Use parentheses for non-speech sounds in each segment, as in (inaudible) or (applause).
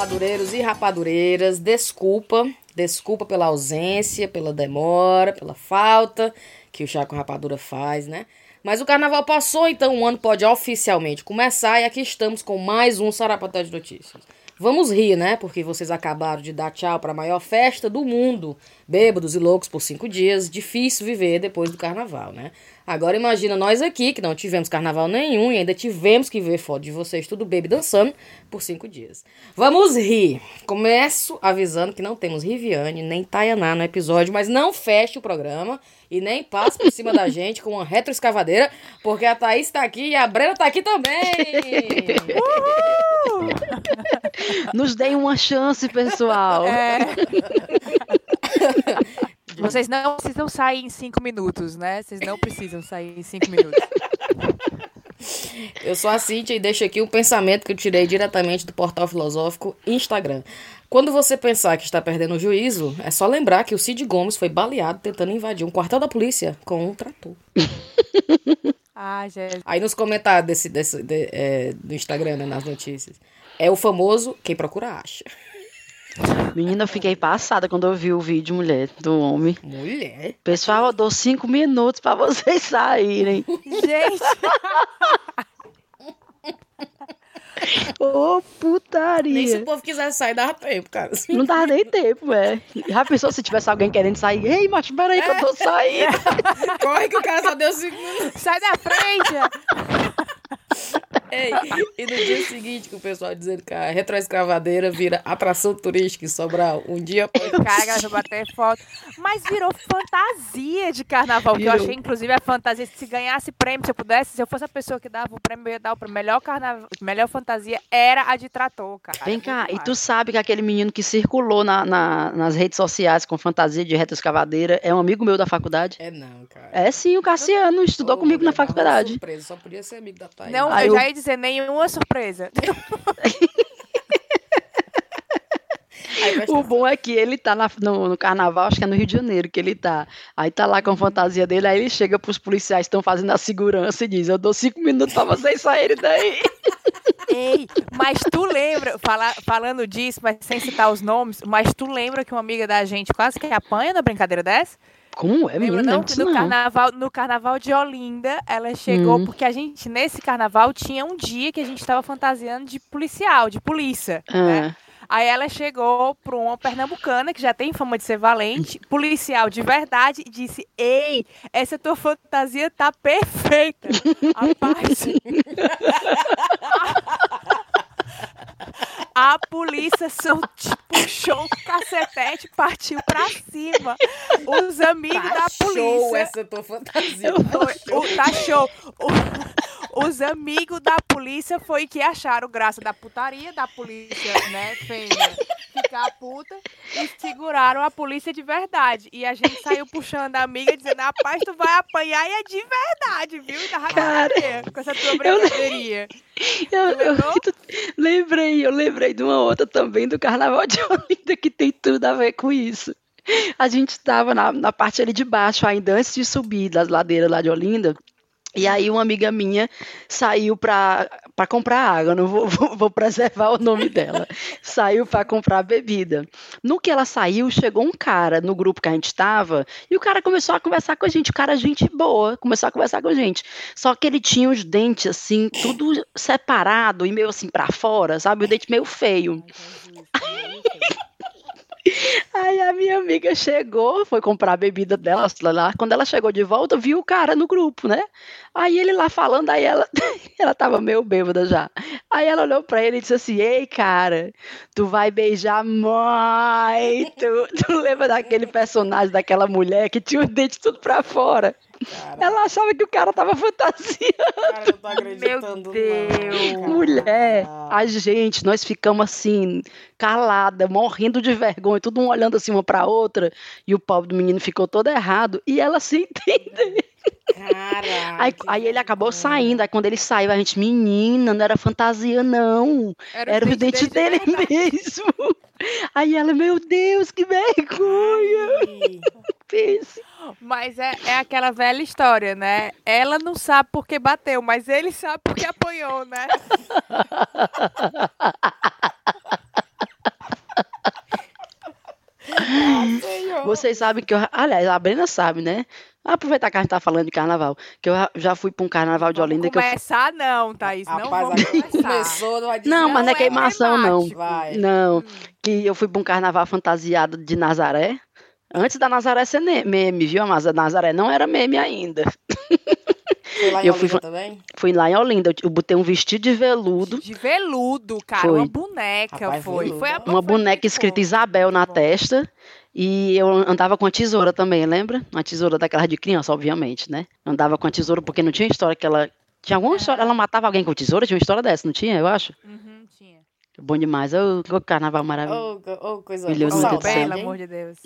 rapadureiros e rapadureiras, desculpa, desculpa pela ausência, pela demora, pela falta que o chá com rapadura faz, né? Mas o carnaval passou, então o ano pode oficialmente começar e aqui estamos com mais um Sarapaté de Notícias. Vamos rir, né? Porque vocês acabaram de dar tchau para a maior festa do mundo. Bêbados e loucos por cinco dias. Difícil viver depois do carnaval, né? Agora imagina nós aqui, que não tivemos carnaval nenhum e ainda tivemos que ver foto de vocês tudo bebe dançando por cinco dias. Vamos rir. Começo avisando que não temos Riviane nem Tayaná no episódio, mas não feche o programa e nem passe por cima da (laughs) gente com uma retroescavadeira, porque a Thaís está aqui e a Brena está aqui também. Uhul! Nos deem uma chance, pessoal. É. (laughs) Vocês não precisam sair em cinco minutos, né? Vocês não precisam sair em cinco minutos. (laughs) Eu sou a Cíntia e deixo aqui um pensamento que eu tirei diretamente do portal filosófico Instagram. Quando você pensar que está perdendo o juízo, é só lembrar que o Cid Gomes foi baleado tentando invadir um quartel da polícia com um trator. (laughs) ah, gente. Aí nos comentários desse, desse, de, é, do Instagram, né, nas notícias, é o famoso quem procura acha. Menina, eu fiquei passada quando eu vi o vídeo, mulher, do homem. Mulher? Pessoal, eu dou cinco minutos pra vocês (laughs) saírem. Gente! Ô, oh, putaria. Nem se o povo quisesse sair, dava tempo, cara. Não dava nem tempo, é. Já pensou se tivesse alguém querendo sair? Ei, macho, peraí que eu tô saindo. Corre que o cara só deu cinco minutos. Sai da frente! (laughs) Ei, e no dia seguinte, que o pessoal dizendo que a retroescravadeira vira atração turística em Sobral. Um dia após. Cara, eu bater foto. Mas virou fantasia de carnaval. Virou. Que eu achei, inclusive, a fantasia. Se ganhasse prêmio, se eu pudesse, se eu fosse a pessoa que dava o prêmio, eu ia dar o melhor carnaval, melhor fantasia era a de trator, cara. Vem cá, e tu sabe que aquele menino que circulou na, na, nas redes sociais com fantasia de retroescavadeira é um amigo meu da faculdade? É não, cara. É sim, o Cassiano estudou oh, comigo na faculdade. Surpresa, só podia ser amigo da Thay. Não, eu já ia dizer nenhuma surpresa. (laughs) o bom é que ele tá na, no, no, carnaval, acho que é no Rio de Janeiro que ele tá. Aí tá lá com a fantasia dele, aí ele chega pros policiais que estão fazendo a segurança e diz: Eu dou cinco minutos pra vocês saírem daí. (laughs) Ei, mas tu lembra, fala, falando disso, mas sem citar os nomes, mas tu lembra que uma amiga da gente quase que apanha na brincadeira dessa? Como é, menina? Não, que no carnaval, no carnaval de Olinda, ela chegou hum. porque a gente nesse carnaval tinha um dia que a gente estava fantasiando de policial, de polícia, ah. né? Aí ela chegou para uma pernambucana que já tem fama de ser valente, policial de verdade, e disse: Ei, essa tua fantasia tá perfeita. (laughs) (laughs) A parte. A polícia só puxou o cacetete e partiu pra cima. Os amigos tá da polícia. Show essa tua fantasia. Tá show. O, tá show. O, os amigos da polícia foi que acharam graça da putaria da polícia, né, fêmea, ficar puta e seguraram a polícia de verdade. E a gente saiu puxando a amiga dizendo: rapaz, tu vai apanhar e é de verdade, viu? E tava Cara, com essa tua brincadeirinha. (laughs) Eu, eu, eu, lembrei, eu lembrei de uma outra também do Carnaval de Olinda que tem tudo a ver com isso. A gente estava na, na parte ali de baixo, ainda antes de subir das ladeiras lá de Olinda, e aí uma amiga minha saiu para comprar água, não vou, (laughs) vou, vou, preservar o nome dela. saiu para comprar bebida. No que ela saiu, chegou um cara no grupo que a gente estava e o cara começou a conversar com a gente. O cara, gente boa, começou a conversar com a gente. Só que ele tinha os dentes assim, tudo separado e meio assim para fora, sabe? O dente meio feio. Aí a minha amiga chegou, foi comprar a bebida dela lá. Quando ela chegou de volta, viu o cara no grupo, né? Aí ele lá falando, aí ela, (laughs) ela tava meio bêbada já. Aí ela olhou pra ele e disse assim: Ei, cara, tu vai beijar muito. (laughs) Tu lembra daquele personagem daquela mulher que tinha os dentes tudo pra fora? Cara. Ela achava que o cara tava fantasiando. Cara, eu tô acreditando. Meu Deus. Não, Mulher, a gente, nós ficamos assim, calada, morrendo de vergonha, todo um olhando assim uma pra outra, e o pobre do menino ficou todo errado, e ela se entendeu. Caraca, aí, aí, ele acabou saindo. Aí quando ele saiu, a gente, menina, não era fantasia, não. Era, era o dente dele, dele mesmo. Aí ela, meu Deus, que vergonha pense. Mas é, é aquela velha história, né? Ela não sabe por que bateu, mas ele sabe porque apanhou, né? (laughs) Ah, Vocês sabem que eu. Aliás, a Brena sabe, né? Aproveitar que a gente tá falando de carnaval, que eu já fui para um carnaval de Olinda. Começar, eu... não, Thaís. Rapaz, não vamos. Começou, não, não mas não é, é queimação, é não. Vai. Não. Hum. Que eu fui para um carnaval fantasiado de Nazaré. Antes da Nazaré ser meme, viu? Mas a Nazaré não era meme ainda. Foi lá em (laughs) eu Olinda fui, também? Fui lá em Olinda. Eu botei um vestido de veludo. De veludo, cara. Foi. Uma boneca Rapaz, foi. foi uma foi boneca escrita Isabel na testa. E eu andava com a tesoura também, lembra? Uma tesoura daquela de criança, obviamente, né? Andava com a tesoura porque não tinha história que ela. Tinha alguma é. história, ela matava alguém com tesoura? Tinha uma história dessa, não tinha, eu acho? Uhum, tinha. Bom demais. Ô, oh, carnaval maravilhoso. Ô, oh, oh, coisa boa. Pelo amor de Deus.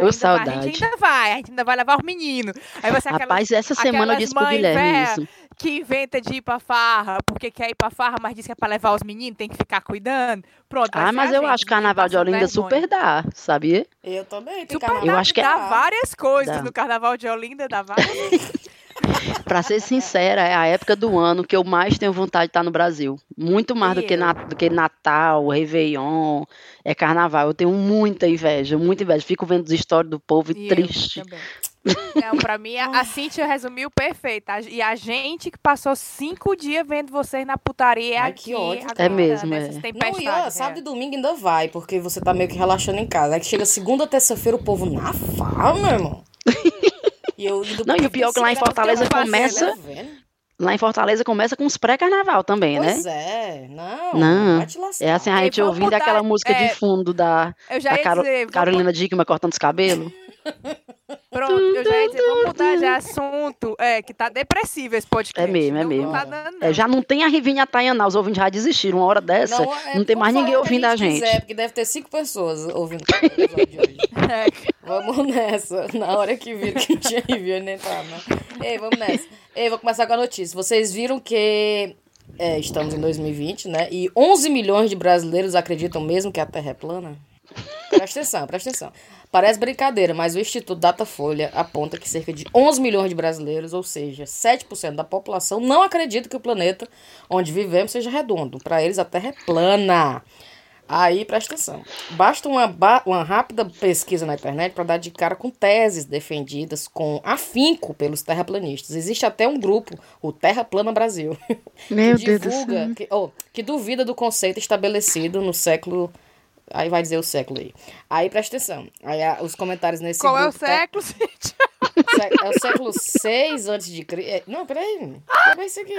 Ô, saudade. Vai, a gente ainda vai, a gente ainda vai levar os meninos. Aí você, aquelas, Rapaz, essa semana eu disse pro Guilherme isso. Que inventa de ir pra farra, porque quer ir pra farra, mas diz que é pra levar os meninos, tem que ficar cuidando. Pronto. Ah, mas eu acho que Carnaval de Olinda super dá, sabia? Eu também. Tem super eu acho que dá é... várias coisas dá. no Carnaval de Olinda, dá várias (laughs) (laughs) Pra ser sincera, é a época do ano que eu mais tenho vontade de estar no Brasil. Muito mais do que, na, do que Natal, Réveillon, é Carnaval. Eu tenho muita inveja, muita inveja. Fico vendo as histórias do povo e triste. Não, pra mim, a Cintia resumiu perfeito. E a gente que passou cinco dias vendo vocês na putaria Ai, aqui. é mesmo, é. Não, e ó, sábado e domingo ainda vai, porque você tá meio que relaxando em casa. Aí que chega segunda, terça-feira, o povo na fala, meu irmão. (laughs) E eu indo Não, e o pior é que lá em Fortaleza começa. Né, lá em Fortaleza começa com os pré-carnaval também, pois né? Pois é, não. Não. É assim, a gente ouvindo botar, aquela música é, de fundo da, da Caro, dizer, Carolina Dickman cortando os cabelos. (laughs) Pronto, eu já ia dizer, vamos mudar de assunto. É, que tá depressivo esse podcast. É mesmo, é mesmo. Tá dando, é, já não tem a Rivinha Tayaná, os ouvintes já desistiram. Uma hora dessa, não, é, não tem mais ninguém ouvindo a gente. É, porque deve ter cinco pessoas ouvindo o episódio de hoje. (laughs) É. Vamos nessa. Na hora que viram que não tinha Rivinha nem tá, né? Ei, vamos nessa. Ei, vou começar com a notícia. Vocês viram que é, estamos em 2020, né? E 11 milhões de brasileiros acreditam mesmo que a Terra é plana? Presta atenção, presta atenção. Parece brincadeira, mas o Instituto Datafolha aponta que cerca de 11 milhões de brasileiros, ou seja, 7% da população, não acredita que o planeta onde vivemos seja redondo. Para eles, a Terra é plana. Aí, presta atenção. Basta uma, uma rápida pesquisa na internet para dar de cara com teses defendidas com afinco pelos terraplanistas. Existe até um grupo, o Terra Plana Brasil, (laughs) Meu que divulga, que, oh, que duvida do conceito estabelecido no século Aí vai dizer o século aí. Aí presta atenção. Aí os comentários nesse Qual é o tá século, tá... (laughs) É o século 6 antes de Cristo. É, não, peraí. Peraí isso aqui.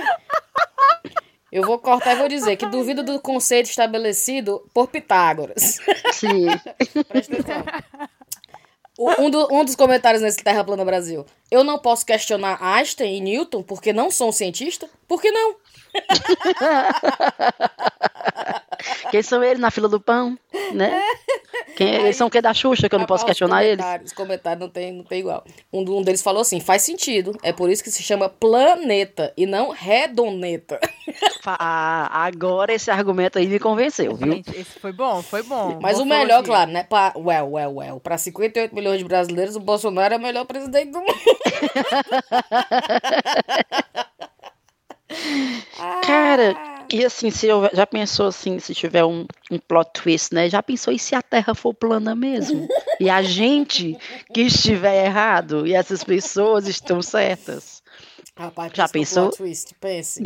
Eu vou cortar e vou dizer que duvido do conceito estabelecido por Pitágoras. Sim. (laughs) Presta atenção. Um, do, um, dos comentários nesse Terra Plana Brasil. Eu não posso questionar Einstein e Newton porque não sou um cientista? Por que não? (laughs) Quem são eles na fila do pão, né? Quem, Aí, eles são o que da Xuxa, que eu não posso questionar eles? Os comentários não tem, não tem igual. Um, um deles falou assim, faz sentido. É por isso que se chama planeta e não redoneta. Ah, agora esse argumento aí me convenceu, viu? Gente, esse foi bom, foi bom. Mas o melhor, claro, né? Pra, well, well, well. Pra 58 milhões de brasileiros, o Bolsonaro é o melhor presidente do mundo. (laughs) Cara, e assim, se eu, já pensou assim, se tiver um, um plot twist, né? Já pensou e se a Terra for plana mesmo? E a gente que estiver errado e essas pessoas estão certas? Rapaz, já pensou? Plot twist, pense.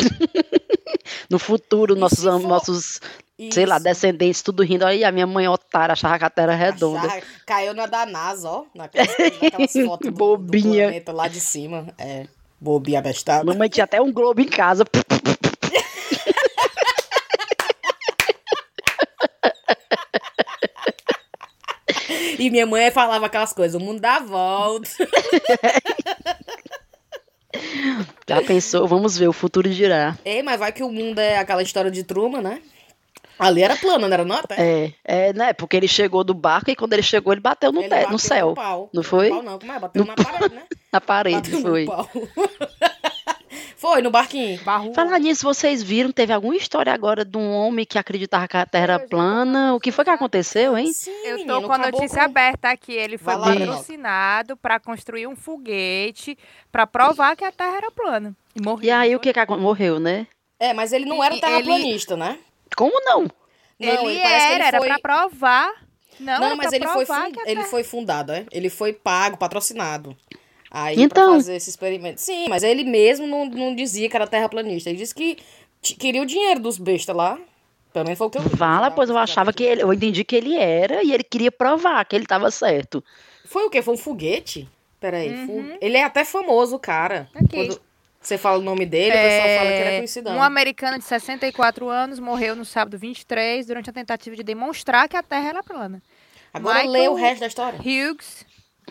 (laughs) no futuro, nossos, for... nossos isso. sei lá, descendentes, tudo rindo. Aí a minha mãe otária achava que a Terra era redonda. Achava, caiu na da NASA, ó. Naquelas, naquelas (laughs) fotos Bobinha. do planeta lá de cima. É. Bobinha bestada. Mamãe tinha até um globo em casa. (laughs) E minha mãe falava aquelas coisas, o mundo dá volta. Já pensou? Vamos ver, o futuro dirá. Ei, mas vai que o mundo é aquela história de Truman, né? Ali era plano, não era nota? É, é, né? Porque ele chegou do barco e quando ele chegou, ele bateu no, ele bateu no céu. No pau. Não foi? No pau, não, é? Bateu no... na parede, né? (laughs) na parede, bateu foi. (laughs) Foi, no barquinho. Barro. Falar nisso, vocês viram, teve alguma história agora de um homem que acreditava que a Terra era plana? O que foi que aconteceu, hein? Sim, Eu tô com a notícia com... aberta aqui. Ele foi patrocinado para construir um foguete para provar que a Terra era plana. E morreu. E aí, o que que morreu, né? É, mas ele não era terraplanista, ele... né? Como não? Não, ele, ele era, ele foi... era para provar Não, Não, mas pra ele foi, provar fun- que a ele foi fundado, é? Ele foi pago, patrocinado. Aí Então. pra fazer esse experimento. Sim, mas ele mesmo não, não dizia que era terraplanista. Ele disse que queria o dinheiro dos bestas lá. Pelo menos foi o que eu vi. Vala, pois eu achava que ele, eu entendi que ele era e ele queria provar que ele estava certo. Foi o quê? Foi um foguete? Peraí. Uhum. fu- Ele é até famoso, o cara. Aqui. Quando você fala o nome dele, o pessoal fala que ele é conhecidão. Um americano de 64 anos morreu no sábado 23 durante a tentativa de demonstrar que a Terra era plana. Agora Michael lê o resto da história. Hughes,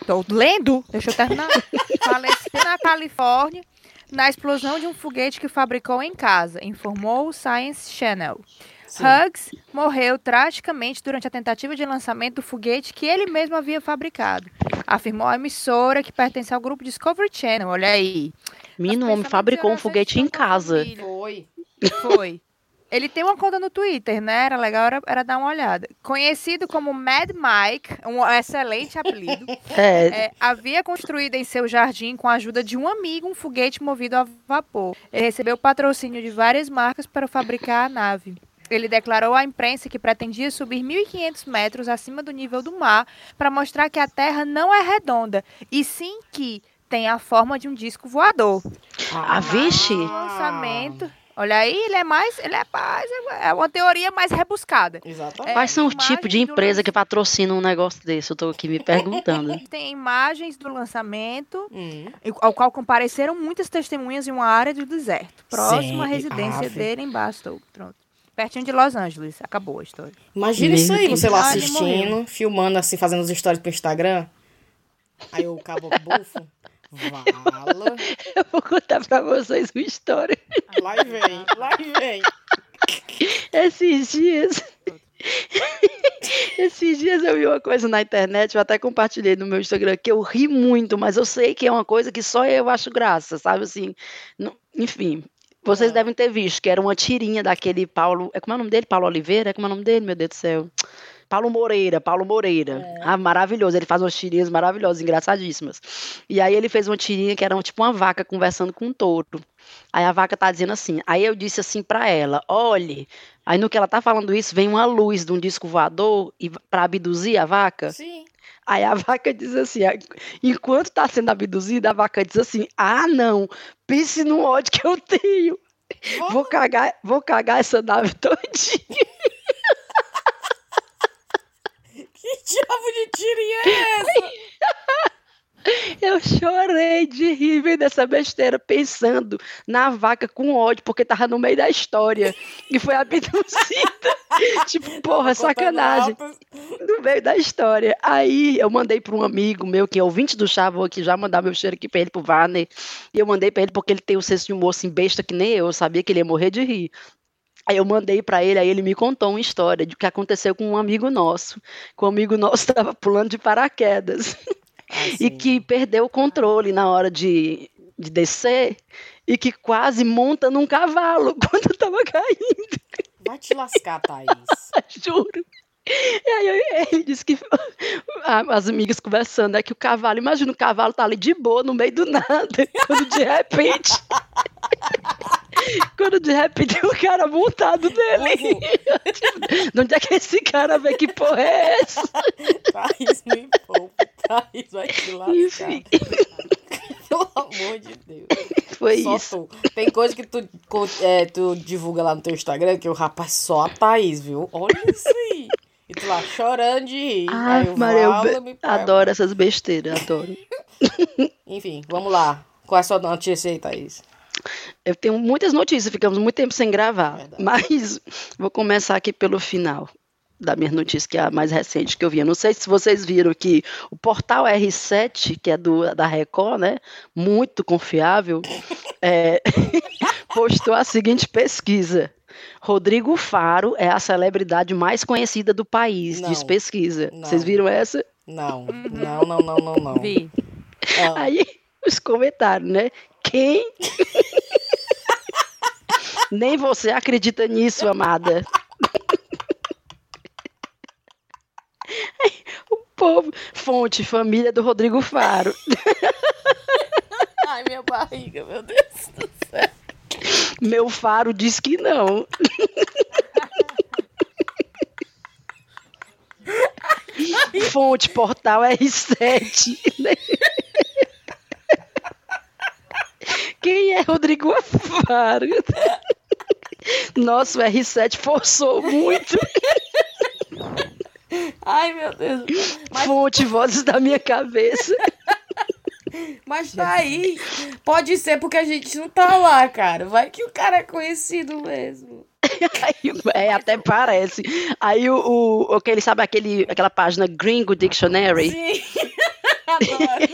tô lendo, deixa eu terminar. (laughs) Faleceu na Califórnia na explosão de um foguete que fabricou em casa, informou o Science Channel. Sim. Hughes morreu tragicamente durante a tentativa de lançamento do foguete que ele mesmo havia fabricado, afirmou a emissora que pertence ao grupo Discovery Channel. Olha aí. Menino, o homem fabricou um foguete em casa. família. Foi. Foi. Ele tem uma conta no Twitter, né? Era legal era, era dar uma olhada. Conhecido como Mad Mike, um excelente apelido, (laughs) É, é, havia construído em seu jardim, com a ajuda de um amigo, um foguete movido a vapor. Ele recebeu patrocínio de várias marcas para fabricar a nave. Ele declarou à imprensa que pretendia subir 1.500 metros acima do nível do mar para mostrar que a Terra não é redonda, e sim que tem a forma de um disco voador. Ah, vixe. O lançamento. Olha aí, ele é mais. Ele é mais. É uma teoria mais rebuscada. Exatamente. É, quais são os tipos de empresa que patrocinam um negócio desse? Eu tô aqui me perguntando. (laughs) Tem imagens do lançamento, Hum. ao qual compareceram muitas testemunhas em uma área do deserto, próximo à Sim, residência ave. dele em Bastow. Pronto. Pertinho de Los Angeles. Acabou a história. Imagina isso aí, você lá. Ah, assistindo, filmando assim, fazendo os stories pro Instagram. Aí o cabo bufo. Vala. (laughs) Eu vou contar pra vocês uma história. Lá e vem, lá e vem. Esses dias. (laughs) Esses dias eu vi uma coisa na internet, eu até compartilhei no meu Instagram, que eu ri muito, mas eu sei que é uma coisa que só eu acho graça, sabe assim? não- enfim, vocês Ah. devem ter visto, que era uma tirinha daquele Paulo. É como é o nome dele? Paulo Oliveira? É como é o nome dele, meu Deus do céu? Paulo Moreira, Paulo Moreira. Ah, maravilhoso. Ele faz umas tirinhas maravilhosas, engraçadíssimas. E aí ele fez uma tirinha que era um- tipo uma vaca conversando com um touro. Aí a vaca tá dizendo assim. Aí eu disse assim pra ela: olhe. Aí no que ela tá falando isso, vem uma luz de um disco voador e para abduzir a vaca. Sim. Aí a vaca diz assim, a- enquanto tá sendo abduzida, a vaca diz assim: "Ah, não, pense no ódio que eu tenho. Vou cagar, vou cagar essa nave (laughs) todinha". (laughs) Que diabo de tirinha é essa? (laughs) Eu chorei de rir vendo essa besteira, pensando na vaca com ódio, porque tava no meio da história e foi abduzida. (laughs) tipo, porra, sacanagem. No meio da história. Aí eu mandei para um amigo meu, que é ouvinte do Chá, vou aqui já mandar meu cheiro aqui para ele, pro Varner. E eu mandei para ele porque ele tem o senso de humor assim, besta que nem eu, eu sabia que ele ia morrer de rir. Aí eu mandei para ele, aí ele me contou uma história de que aconteceu com um amigo nosso. Que um amigo nosso (laughs) estava pulando de paraquedas Ah, e que perdeu o controle na hora de, de descer e que quase monta num cavalo (laughs) quando estava caindo. Vai te lascar, Thaís. (laughs) Juro. E aí ele disse que (laughs) as amigas conversando é que o cavalo, imagina o cavalo tá ali de boa no meio do nada, quando de repente quando de repente um cara montado nele. Uvo, De onde é que esse cara vê que porra é essa? Thaís me poupa. Thaís vai te lascar. Pelo amor de Deus. foi Só isso. tu. Tem coisa que tu, é, tu divulga lá no teu Instagram que o rapaz só a Thaís, viu? Olha isso aí. E tu lá chorando de rir. Ah, aí o Maria, eu be- adoro essas besteiras, adoro. Enfim, vamos lá. Qual é a sua notícia aí, Thaís? Eu tenho muitas notícias, ficamos muito tempo sem gravar. Verdade. Mas (laughs) vou começar aqui pelo final da minha notícia, que é a mais recente que eu vi. Eu não sei se vocês viram que o portal R7, que é do, da Record, né? Muito confiável, é, (laughs) postou a seguinte pesquisa. Rodrigo Faro é a celebridade mais conhecida do país, Não. diz pesquisa. Não. Vocês viram essa? Não, não, não, não, não, não. Vi. Ah, Aí os comentários, né? Quem? (laughs) Nem você acredita nisso, amada. (laughs) O povo, fonte, família do Rodrigo Faro. (laughs) Ai, minha barriga, meu Deus do céu. Meu Faro diz que não. Fonte, portal R7. Quem é Rodrigo Faro? Nossa, o R7 forçou muito. Ai, meu Deus. Mas... Fonte, vozes da minha cabeça. Mas tá aí. Pode ser porque a gente não tá lá, cara. Vai que o cara é conhecido mesmo. é, até parece. Aí o, o aquele, sabe aquele, aquela página Gringo Dictionary? Sim. (laughs)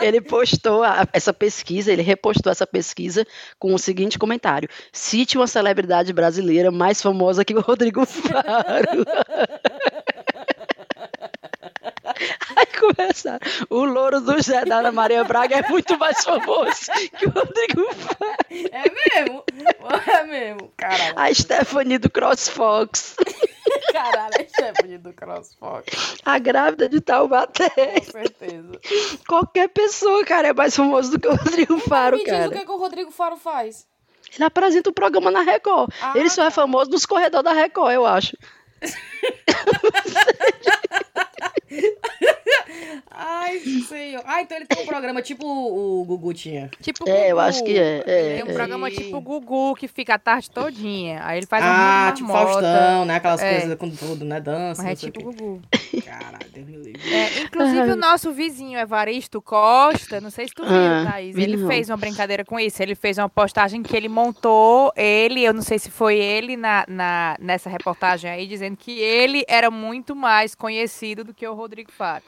ele postou a, essa pesquisa, ele repostou essa pesquisa com o seguinte comentário: cite uma celebridade brasileira mais famosa que o Rodrigo Faro. (laughs) Aí começaram. O louro do Zé da Ana Maria Braga é muito mais famoso que o Rodrigo Faro. É mesmo? É mesmo, caralho. A Stephanie do CrossFox. Caralho, a Stephanie do CrossFox. A grávida de Taubaté. Com certeza. Qualquer pessoa, cara, é mais famoso do que o Rodrigo Faro, Me cara. Diz o que, que o Rodrigo Faro faz. Ele apresenta o programa na Record. Ah, Ele só é tá. é famoso nos corredores da Record, eu acho. (laughs) Ai, senhor. Ah, então ele tem um programa tipo o Gugu tinha. Tipo É, eu acho que é. é tem um é. programa tipo o Gugu que fica a tarde todinha. Aí ele faz Ah, tipo Faustão, né? Aquelas é. coisas com tudo, né? Dança. Mas é tipo o Gugu. Caralho, Deus me livre. É, inclusive o nosso vizinho Evaristo Costa, não sei se tu viu, ah, Thaís, ele não. fez uma brincadeira com isso. Ele fez uma postagem que ele montou, ele, eu não sei se foi ele na, na, nessa reportagem aí, dizendo que ele era muito mais conhecido do que o Rodrigo Faro.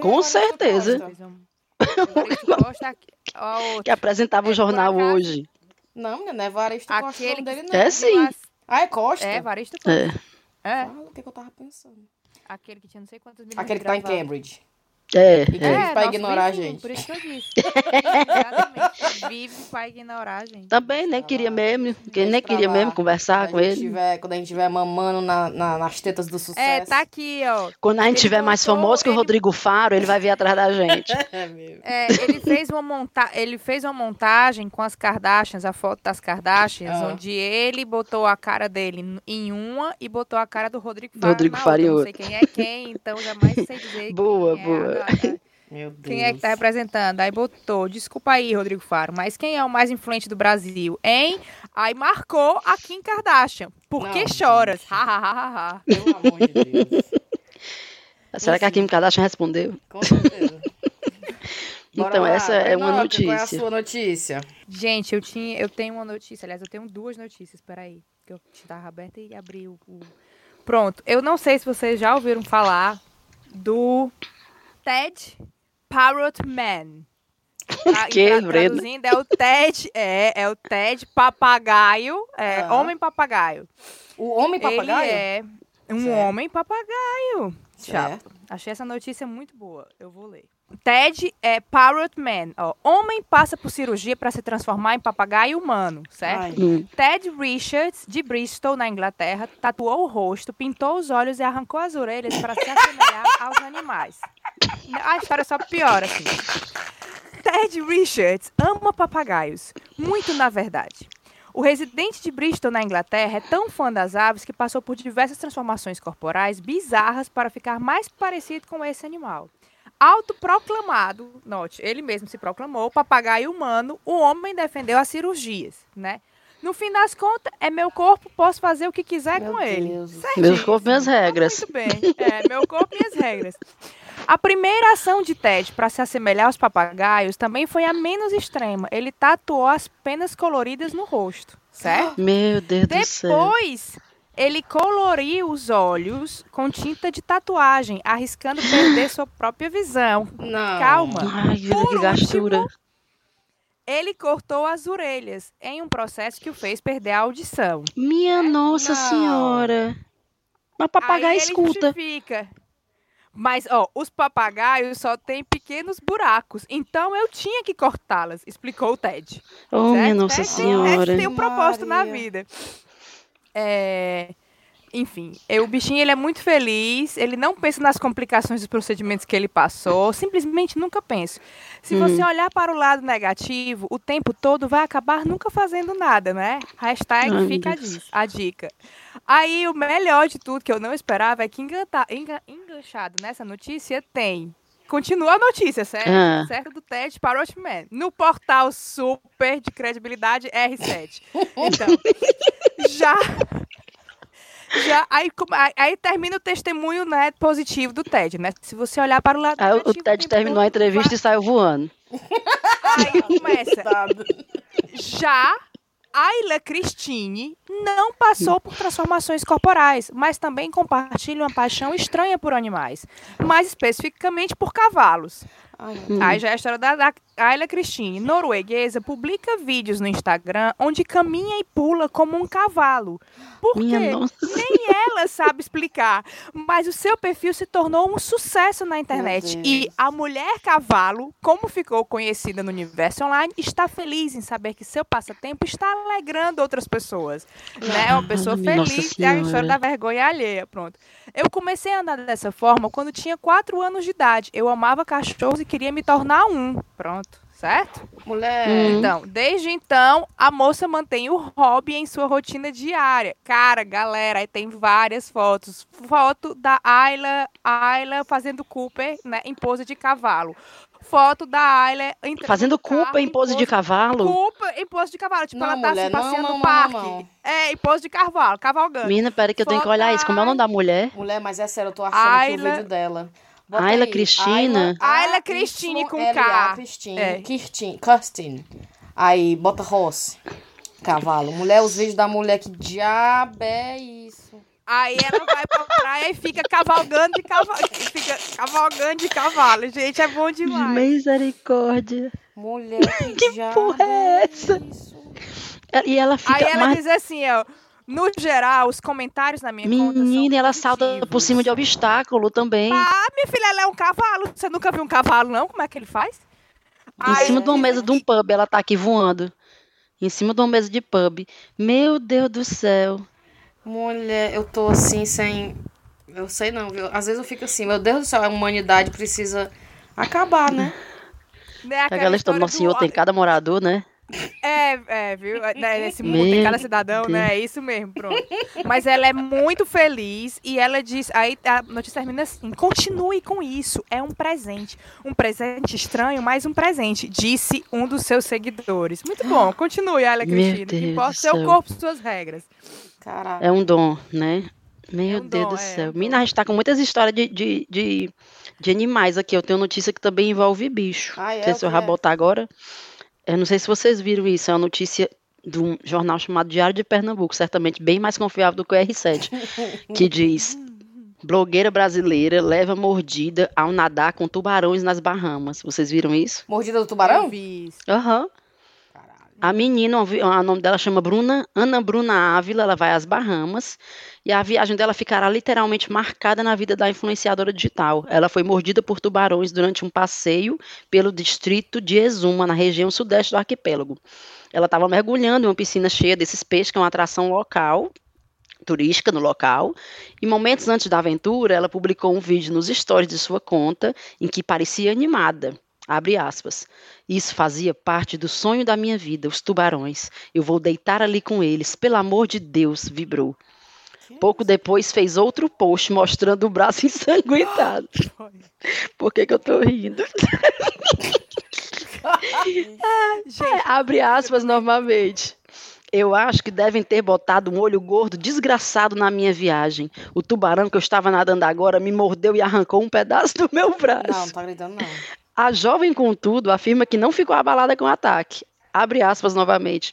Com certeza. (laughs) que apresentava o jornal hoje. Não, não é Evaristo Costa Aquele... dele, não. É sim. Ah, é Costa? É, Evaristo Costa. É. é. o que, que eu tava pensando? Aquele que tinha não sei quantos milhões Aquele que tá em Cambridge. É, é. vive pra ignorar a gente. Por isso que eu disse. (laughs) Exatamente. Vive pra ignorar a gente. Também nem queria mesmo. Que nem queria mesmo conversar com ele. Tiver, quando a gente estiver mamando na, na, nas tetas do sucesso. É, tá aqui, ó. Quando a gente tiver mais famoso que o ele... Rodrigo Faro, ele vai vir atrás da gente. (laughs) é, mesmo. é, ele fez uma monta... ele fez uma montagem com as Kardashians, a foto das Kardashians, ah. onde ele botou a cara dele em uma e botou a cara do Rodrigo Faro. Rodrigo Faro Não sei quem é quem, então jamais sei dizer. (laughs) boa, quem é boa. É (laughs) meu Deus. Quem é que tá representando? Aí botou, desculpa aí, Rodrigo Faro, mas quem é o mais influente do Brasil, hein? Aí marcou a Kim Kardashian. Por Não, que choras? Ha, ha, ha, ha. Pelo amor de Deus. Será que a Kim Kardashian respondeu? Com certeza. (laughs) então, lá. essa é uma notícia. Qual é a sua notícia? Gente, eu, tinha, eu tenho uma notícia. Aliás, eu tenho duas notícias. Peraí. Que eu estava aberta e abri o... Pronto. Eu não sei se vocês já ouviram falar do Ted Parrot Man. Tá, (laughs) que, traduzindo, é o Ted, é, é o Ted papagaio, é, ah. homem papagaio. O homem papagaio? Ele é um certo. homem papagaio. Chato. Achei essa notícia muito boa. Eu vou ler. Ted é Parrot Man. Ó, homem passa por cirurgia para se transformar em papagaio humano, certo? Hum. Ted Richards, de Bristol, na Inglaterra, tatuou o rosto, pintou os olhos e arrancou as orelhas para se assemelhar aos animais. A história só piora, assim. Ted Richards ama papagaios. Muito, na verdade. O residente de Bristol, na Inglaterra, é tão fã das aves que passou por diversas transformações corporais bizarras para ficar mais parecido com esse animal autoproclamado, note, ele mesmo se proclamou papagaio humano, o homem defendeu as cirurgias, né? No fim das contas, é meu corpo, posso fazer o que quiser meu com Deus. ele. Meu corpo, minhas regras. Muito bem. É, meu corpo, minhas regras. A primeira ação de Ted para se assemelhar aos papagaios também foi a menos extrema. Ele tatuou as penas coloridas no rosto, certo? (gasps) Meu Deus Depois, do céu. Depois, ele coloriu os olhos com tinta de tatuagem, arriscando perder sua própria visão. Não. Calma. Ai, vida Por que gastura. Último, ele cortou as orelhas em um processo que o fez perder a audição. Minha né? Nossa Não. Senhora. Mas papagaio Aí escuta. Justifica. Mas, ó, os papagaios só têm pequenos buracos, então eu tinha que cortá-las, explicou o Ted. Oh, certo? minha Nossa Ted Senhora. Tem, tem um propósito Maria. na vida. É, enfim, o bichinho ele é muito feliz, ele não pensa nas complicações dos procedimentos que ele passou, simplesmente nunca pensa. Se hum. você olhar para o lado negativo, o tempo todo vai acabar nunca fazendo nada, né? Hashtag Ai, fica a, dica. Aí o melhor de tudo que eu não esperava é que enganta, enga, enga, deixado nessa notícia tem. Continua a notícia, certo? Ah. Certo do TED para o Watchmen. No portal super de credibilidade R7. (laughs) Então, já já, aí, aí termina o testemunho né, positivo do Ted, né? Se você olhar para o lado. Aí, o Ted terminou a entrevista e saiu voando. Aí começa. Já Ayla Christine não passou por transformações corporais, mas também compartilha uma paixão estranha por animais, mais especificamente por cavalos. Aí já é a história da, da Ayla Christine, norueguesa, publica vídeos no Instagram onde caminha e pula como um cavalo. Porque nem ela sabe explicar, mas o seu perfil se tornou um sucesso na internet. E a mulher cavalo, como ficou conhecida no universo online, está feliz em saber que seu passatempo está alegrando outras pessoas. Né? Uma pessoa feliz, é a história da vergonha alheia, pronto. Eu comecei a andar dessa forma quando tinha 4 anos de idade. Eu amava cachorros e queria me tornar um. Pronto certo? Mulher. Hum. Então, desde então, a moça mantém o hobby em sua rotina diária. Cara, galera, aí tem várias fotos. Foto da Ayla, Ayla fazendo Cooper, né, em pose de cavalo. Foto da Ayla fazendo Cooper em pose, de cavalo. Cooper em pose de cavalo, tipo, não, ela tá mulher, se passeando não, não, no parque. É, em pose de cavalo, cavalgando. Mina, pera que eu tenho que olhar isso. Como é o nome da mulher? Mulher, mas é sério, eu tô achando Ayla... aqui o vídeo dela. Bota Ayla aí. Cristina. Ayla Cristine com K. Cristine. É. Kirstine. Kirstine. Aí, bota Ross. Cavalo. Mulher, os vídeos da mulher, que diabo é isso? Aí ela vai pra praia e fica cavalgando de cavalo. Fica cavalgando de cavalo. Gente, é bom demais. Misericórdia. Mulher, que, (laughs) que diabo porra é essa? É isso? E ela fica. Aí ela mais... diz assim, ó. No geral, os comentários na minha Menina, conta Menina, ela salta por cima de obstáculo também. Ah, minha filha, ela é um cavalo. Você nunca viu um cavalo, não? Como é que ele faz? Em Ai, cima de uma mesa de um pub, ela tá aqui voando. Em cima de uma mesa de pub. Meu Deus do céu. Mulher, eu tô assim, sem... Eu sei não, viu? Às vezes eu fico assim, meu Deus do céu, a humanidade precisa acabar, né? né aquela, aquela história, nosso senhor tem cada morador, né? É, é, viu? É, nesse mundo tem cada cidadão, Deus. né? É isso mesmo, pronto. Mas ela é muito feliz e ela diz. Aí a notícia termina assim: continue com isso, é um presente. Um presente estranho, mas um presente, disse um dos seus seguidores. Muito bom, continue, Ayla Cristina. Importa seu corpo, suas regras. Caralho. É um dom, né? Meu é um Deus dom, do é, céu. É, Mina, a gente tá com muitas histórias de, de, de, de, animais aqui. Eu tenho notícia que também envolve bicho. Ah, é, não sei se eu vou botar agora. Eu não sei se vocês viram isso, é uma notícia de um jornal chamado Diário de Pernambuco, certamente bem mais confiável do que o R7, (laughs) que diz: blogueira brasileira leva mordida ao nadar com tubarões nas Bahamas. Vocês viram isso? Mordida do tubarão? Eu vi. Aham. Uhum. A menina, o nome dela chama Bruna, Ana Bruna Ávila, ela vai às Bahamas e a viagem dela ficará literalmente marcada na vida da influenciadora digital. Ela foi mordida por tubarões durante um passeio pelo distrito de Exuma, na região sudeste do arquipélago. Ela estava mergulhando em uma piscina cheia desses peixes, que é uma atração local, turística no local. E momentos antes da aventura, ela publicou um vídeo nos stories de sua conta em que parecia animada. Abre aspas. Isso fazia parte do sonho da minha vida, os tubarões. Eu vou deitar ali com eles, pelo amor de Deus, vibrou. Pouco depois fez outro post mostrando o braço (laughs) ensanguentado. (gasps) Por que, que eu tô rindo? (laughs) é, abre aspas novamente. Eu acho que devem ter botado um olho gordo desgraçado na minha viagem. O tubarão que eu estava nadando agora me mordeu e arrancou um pedaço do meu braço. Não, não tá gritando não. (laughs) A jovem, contudo, afirma que não ficou abalada com o ataque. Abre aspas novamente.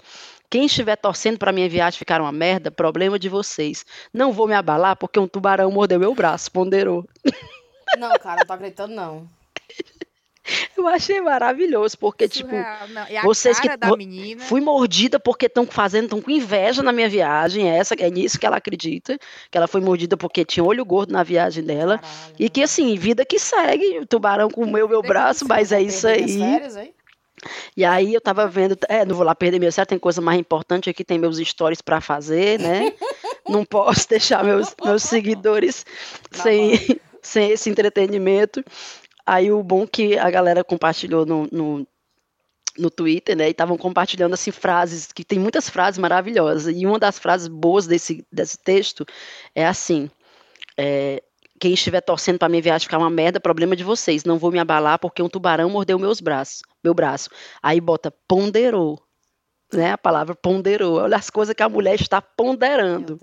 Quem estiver torcendo para minha viagem ficar uma merda, problema de vocês. Não vou me abalar porque um tubarão mordeu meu braço, ponderou. Não, cara, não tô acreditando, não. (laughs) Eu achei maravilhoso, porque, tipo, não. E a vocês que menina... fui mordida porque estão fazendo, estão com inveja na minha viagem, é essa, é nisso que ela acredita, que ela foi mordida porque tinha olho gordo na viagem dela, Caralho. e que, assim, vida que segue, o tubarão comeu meu braço, mas é isso aí. Férias, hein? E aí eu tava vendo, é, não vou lá perder meu certo, tem coisa mais importante aqui, tem meus stories para fazer, né? (laughs) não posso deixar meus, meus seguidores sem, (laughs) sem esse entretenimento. Aí o bom que a galera compartilhou no, no, no Twitter, né? E estavam compartilhando assim frases, que tem muitas frases maravilhosas. E uma das frases boas desse, desse texto é assim: é, quem estiver torcendo para minha viagem ficar uma merda, problema de vocês. Não vou me abalar porque um tubarão mordeu meus braços, meu braço. Aí bota ponderou, né? A palavra ponderou. Olha as coisas que a mulher está ponderando.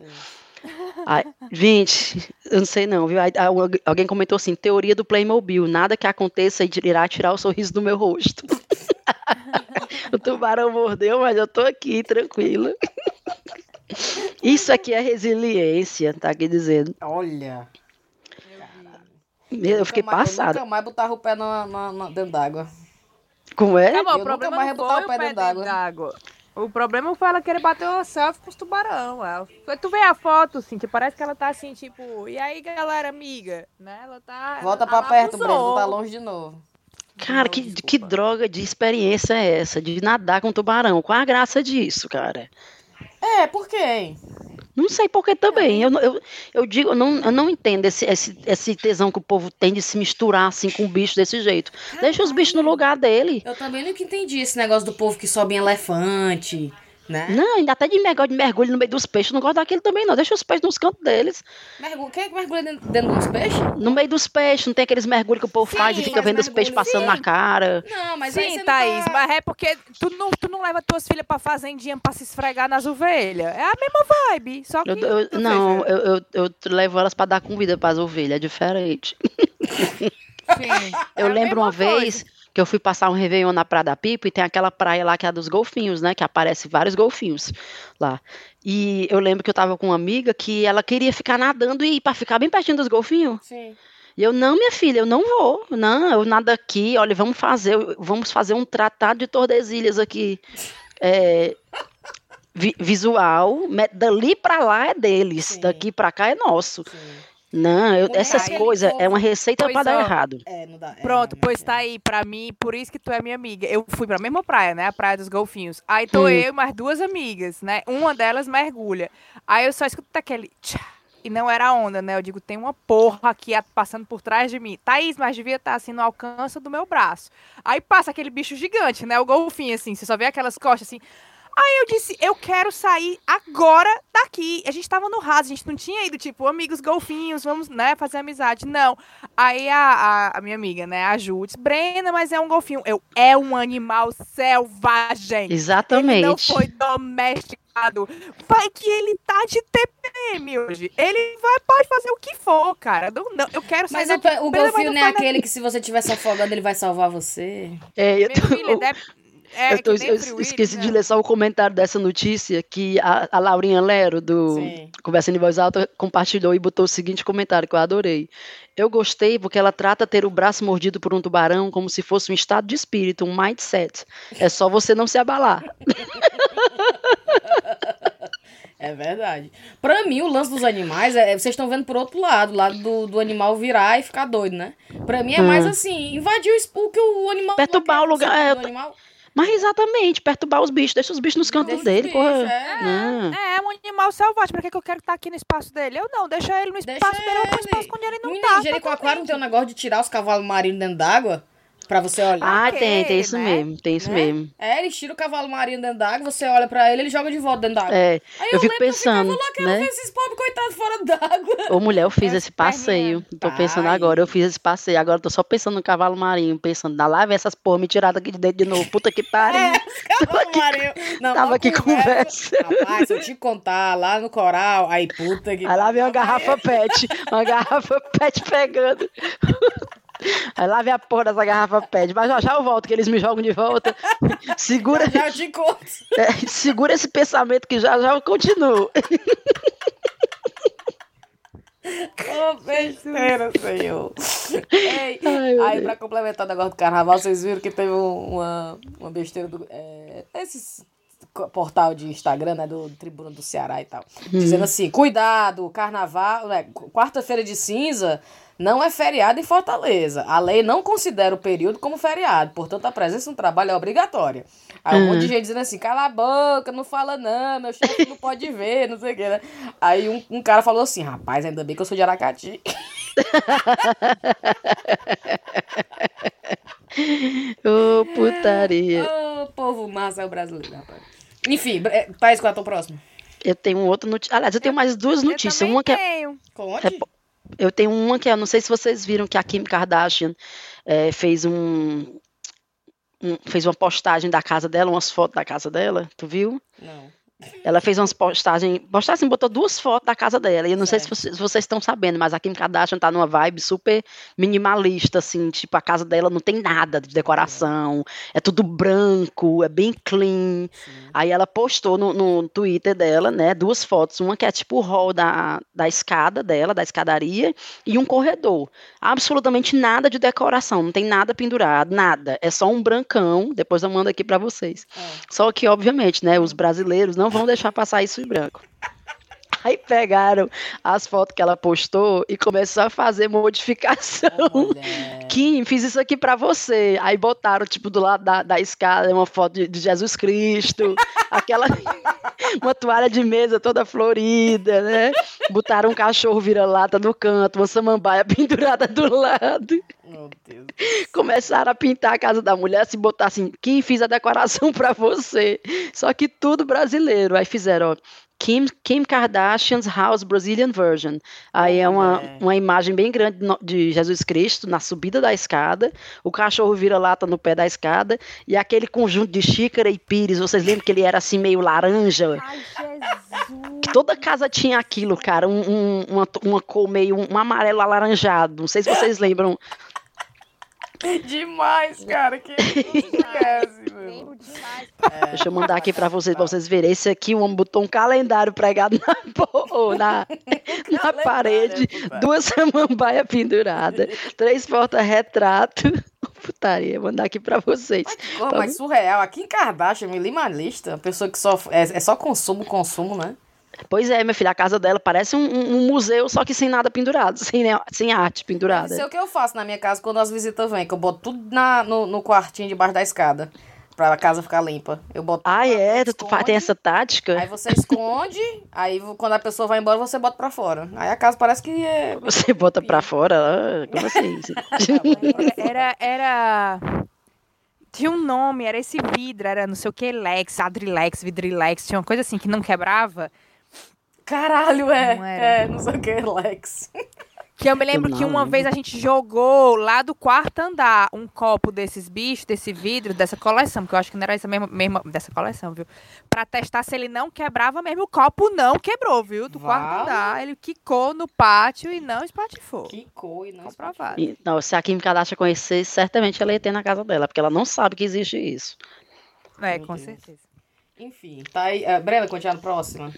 Ai, gente, eu não sei não, viu? alguém comentou assim, teoria do Playmobil, nada que aconteça irá tirar o sorriso do meu rosto. (laughs) o tubarão mordeu, mas eu tô aqui, tranquila. Isso aqui é resiliência, tá aqui dizendo. Olha. Eu, eu fiquei mais, passada. Eu nunca mais botar o pé no, no, no dentro d'água. Como é? Tá bom, eu o problema nunca mais botar o pé, dentro d'água. O problema foi ela querer bater uma selfie com os tubarão. Ela... Tu vê a foto, assim, que parece que ela tá assim, tipo, e aí, galera, amiga? Né? Ela tá. Volta ela pra perto, Breno, tá longe de novo. Cara, que, que droga de experiência é essa? De nadar com tubarão? Qual a graça disso, cara? É, por quê? Não sei por que também. Eu, eu, eu digo, eu não, eu não entendo esse, esse, esse tesão que o povo tem de se misturar assim com o bicho desse jeito. Deixa os bichos no lugar dele. Eu também nunca entendi esse negócio do povo que sobe em elefante. Né? Não, ainda até de mergulho, de mergulho no meio dos peixes. Não gosto daquilo também, não. Deixa os peixes nos cantos deles. Mergulho. Quem é que mergulha dentro, dentro dos peixes? No meio dos peixes. Não tem aqueles mergulhos que o povo sim, faz e fica vendo os peixes passando sim. na cara. Não, mas Sim, Thaís, tá... mas é porque tu não, tu não leva tuas filhas pra fazendinha pra se esfregar nas ovelhas. É a mesma vibe. Só que. Eu, eu, não, eu, eu, eu, levo elas pra dar comida pras ovelhas. É diferente. Sim. (laughs) eu é lembro uma coisa. vez que eu fui passar um Réveillon na Praia da Pipa e tem aquela praia lá que é a dos golfinhos, né? Que aparece vários golfinhos lá. E eu lembro que eu tava com uma amiga que ela queria ficar nadando e para ficar bem pertinho dos golfinhos. Sim. E eu, não, minha filha, eu não vou. Não, eu nado aqui, olha, vamos fazer, vamos fazer um tratado de Tordesilhas aqui. É, vi, visual, dali para lá é deles, Sim. daqui para cá é nosso. Sim. Não, eu, essas coisas é uma receita para dar errado. É, não dá, é, Pronto, pois tá aí, pra mim, por isso que tu é minha amiga. Eu fui pra mesma praia, né? A Praia dos Golfinhos. Aí tô hum. eu e mais duas amigas, né? Uma delas mergulha. Aí eu só escuto aquele. Tchá, e não era onda, né? Eu digo, tem uma porra aqui passando por trás de mim. Thaís, mas devia estar tá, assim no alcance do meu braço. Aí passa aquele bicho gigante, né? O golfinho, assim. Você só vê aquelas costas assim. Aí eu disse, eu quero sair agora daqui. A gente tava no raso, a gente não tinha ido, tipo, amigos golfinhos, vamos, né, fazer amizade. Não. Aí a, a, a minha amiga, né, a Ju, disse, Brena, mas é um golfinho. Eu, é um animal selvagem. Exatamente. Ele não foi domesticado. Vai que ele tá de TPM hoje. Ele vai, pode fazer o que for, cara. Não, não, eu quero sair Mas o, o golfinho não é aquele que se você estiver se afogando, ele vai salvar você? É, eu tô... Minha filha, deve... É, eu, tô, eu esqueci de ler só o comentário dessa notícia que a, a Laurinha Lero, do Sim. Conversa em Voz Alta, compartilhou e botou o seguinte comentário que eu adorei. Eu gostei porque ela trata ter o braço mordido por um tubarão como se fosse um estado de espírito, um mindset. É só você não se abalar. (laughs) É verdade. Pra mim, o lance dos animais, é, vocês estão vendo por outro lado, lado do, do animal virar e ficar doido, né? Pra mim é hum. mais assim, invadir o, o que o animal. Perturbar o lugar. É, animal. Mas exatamente, perturbar os bichos, deixa os bichos nos cantos deixa dele, porra. É, é, é um animal selvagem, pra que, que eu quero estar aqui no espaço dele? Eu não, deixa ele no espaço deixa dele, eu vou pro espaço quando ele não Menina, tá. Jericoacoara não tem um negócio de tirar os cavalos marinhos dentro d'água? Pra você olhar. Ah, okay, tem, tem isso né? mesmo, tem isso né? mesmo. É, ele tira o cavalo marinho dentro d'água, você olha pra ele, ele joga de volta dentro d'água. É, Aí eu, eu fico pensando, eu né? ver esses pobres coitados fora d'água. Ô, mulher, eu fiz esse passeio, tô pensando agora, eu fiz esse passeio, agora eu tô só pensando no cavalo marinho, pensando, na live essas porra me tiradas aqui de dentro de novo, puta que (laughs) pariu. É, cavalo marinho. Não, Tava aqui conversa. Rapaz, se eu te contar, lá no coral, aí puta que... Aí lá vem uma garrafa pet, uma garrafa pet pegando. Aí lá vem a porra dessa garrafa pede. Mas já, já eu volto, que eles me jogam de volta. (laughs) Segura. Já, já. (laughs) É, segura esse pensamento que já já eu continuo. Ô, (laughs) oh, besteira, senhor. Ei, Ai, aí, Deus. pra complementar o negócio do carnaval, vocês viram que teve uma, uma besteira do. É, esses portal de Instagram, né, do Tribuna do Ceará e tal, uhum. dizendo assim, cuidado, carnaval, né, quarta-feira de cinza não é feriado em Fortaleza. A lei não considera o período como feriado, portanto a presença no trabalho é obrigatória. Aí um monte de uhum. gente dizendo assim, cala a boca, não fala não, meu chefe não pode ver, não sei o que, né? Aí um, um cara falou assim, rapaz, ainda bem que eu sou de Aracati. (laughs) Ô, oh, putaria. Ô, oh, povo massa é o brasileiro, rapaz. Enfim, Thaís, qual é a tua próxima? Eu tenho um outro notícia. Aliás, eu tenho mais duas notícias. Eu uma que é. Conte. É... eu tenho uma que eu não sei se vocês viram que a Kim Kardashian é, fez um, um, fez uma postagem da casa dela, umas fotos da casa dela. Tu viu? Não. Ela fez umas postagens, postagem, botou duas fotos da casa dela. E eu não sei se vocês, se vocês, estão sabendo, mas a Kim Kardashian tá numa vibe super minimalista, assim, tipo, a casa dela não tem nada de decoração, é tudo branco, é bem clean. Sim. Aí ela postou no, no, Twitter dela, né, duas fotos, uma que é tipo o hall da, da escada dela, da escadaria, e um corredor. Absolutamente nada de decoração, não tem nada pendurado, nada. É só um brancão, depois eu mando aqui para vocês. É. Só que, obviamente, né, os brasileiros não vão deixar passar isso em branco. Aí pegaram as fotos que ela postou e começou a fazer modificação. Kim, fiz isso aqui para você. Aí botaram, tipo, do lado da, da escada, uma foto de, de Jesus Cristo, (laughs) aquela. uma toalha de mesa toda florida, né? Botaram um cachorro vira-lata no canto, uma samambaia (laughs) pendurada do lado. Meu Deus. Começaram a pintar a casa da mulher, se botar assim, Kim, fiz a decoração para você. Só que tudo brasileiro. Aí fizeram, ó, Kim, Kim Kardashian's House Brazilian Version. Aí é uma, uma imagem bem grande de Jesus Cristo na subida da escada, o cachorro vira lata no pé da escada e aquele conjunto de xícara e pires, vocês lembram que ele era assim meio laranja? Ai, Jesus! Toda casa tinha aquilo, cara, um, um, uma, uma cor meio um amarelo alaranjado. Não sei se vocês lembram (laughs) Demais, cara. Que esquece, meu. É. Deixa eu mandar aqui pra vocês, pra vocês verem. Esse aqui, o homem botou um calendário pregado na, (laughs) na, na parede, duas samambaias penduradas, três porta-retrato. Putaria, mandar aqui pra vocês. Mas, porra, tá mas surreal. Aqui em Kardashian, minimalista, pessoa que só. É, é só consumo, consumo, né? Pois é, minha filha, a casa dela parece um, um museu, só que sem nada pendurado, (laughs) sem, sem arte pendurada. Isso é o que eu faço na minha casa quando as visitas vêm, que eu boto tudo na, no, no quartinho debaixo da escada. Pra a casa ficar limpa. Eu boto. Ah, é? Tu esconde, tem essa tática? Aí você esconde, (laughs) aí quando a pessoa vai embora, você bota pra fora. Aí a casa parece que é. (laughs) Você bota pra fora? Como assim? era. era... Tinha um nome, era esse vidro, era não sei o que, Lex, Adrilex, Vidrilex, tinha uma coisa assim que não quebrava. Caralho, é. Não é, não sei o que, Lex. Que eu me lembro eu que uma vez a gente jogou lá do quarto andar um copo desses bichos, desse vidro, dessa coleção, que eu acho que não era essa mesma, mesma dessa coleção, viu? Pra testar se ele não quebrava mesmo. O copo não quebrou, viu? Do vale. quarto andar. Ele quicou no pátio e não espatifou. Quicou e não espatifou. Não, se a Kim Kardashian conhecesse, certamente ela ia ter na casa dela, porque ela não sabe que existe isso. É, Meu com Deus. certeza. Enfim, tá aí. Uh, Brenda, continua no próximo.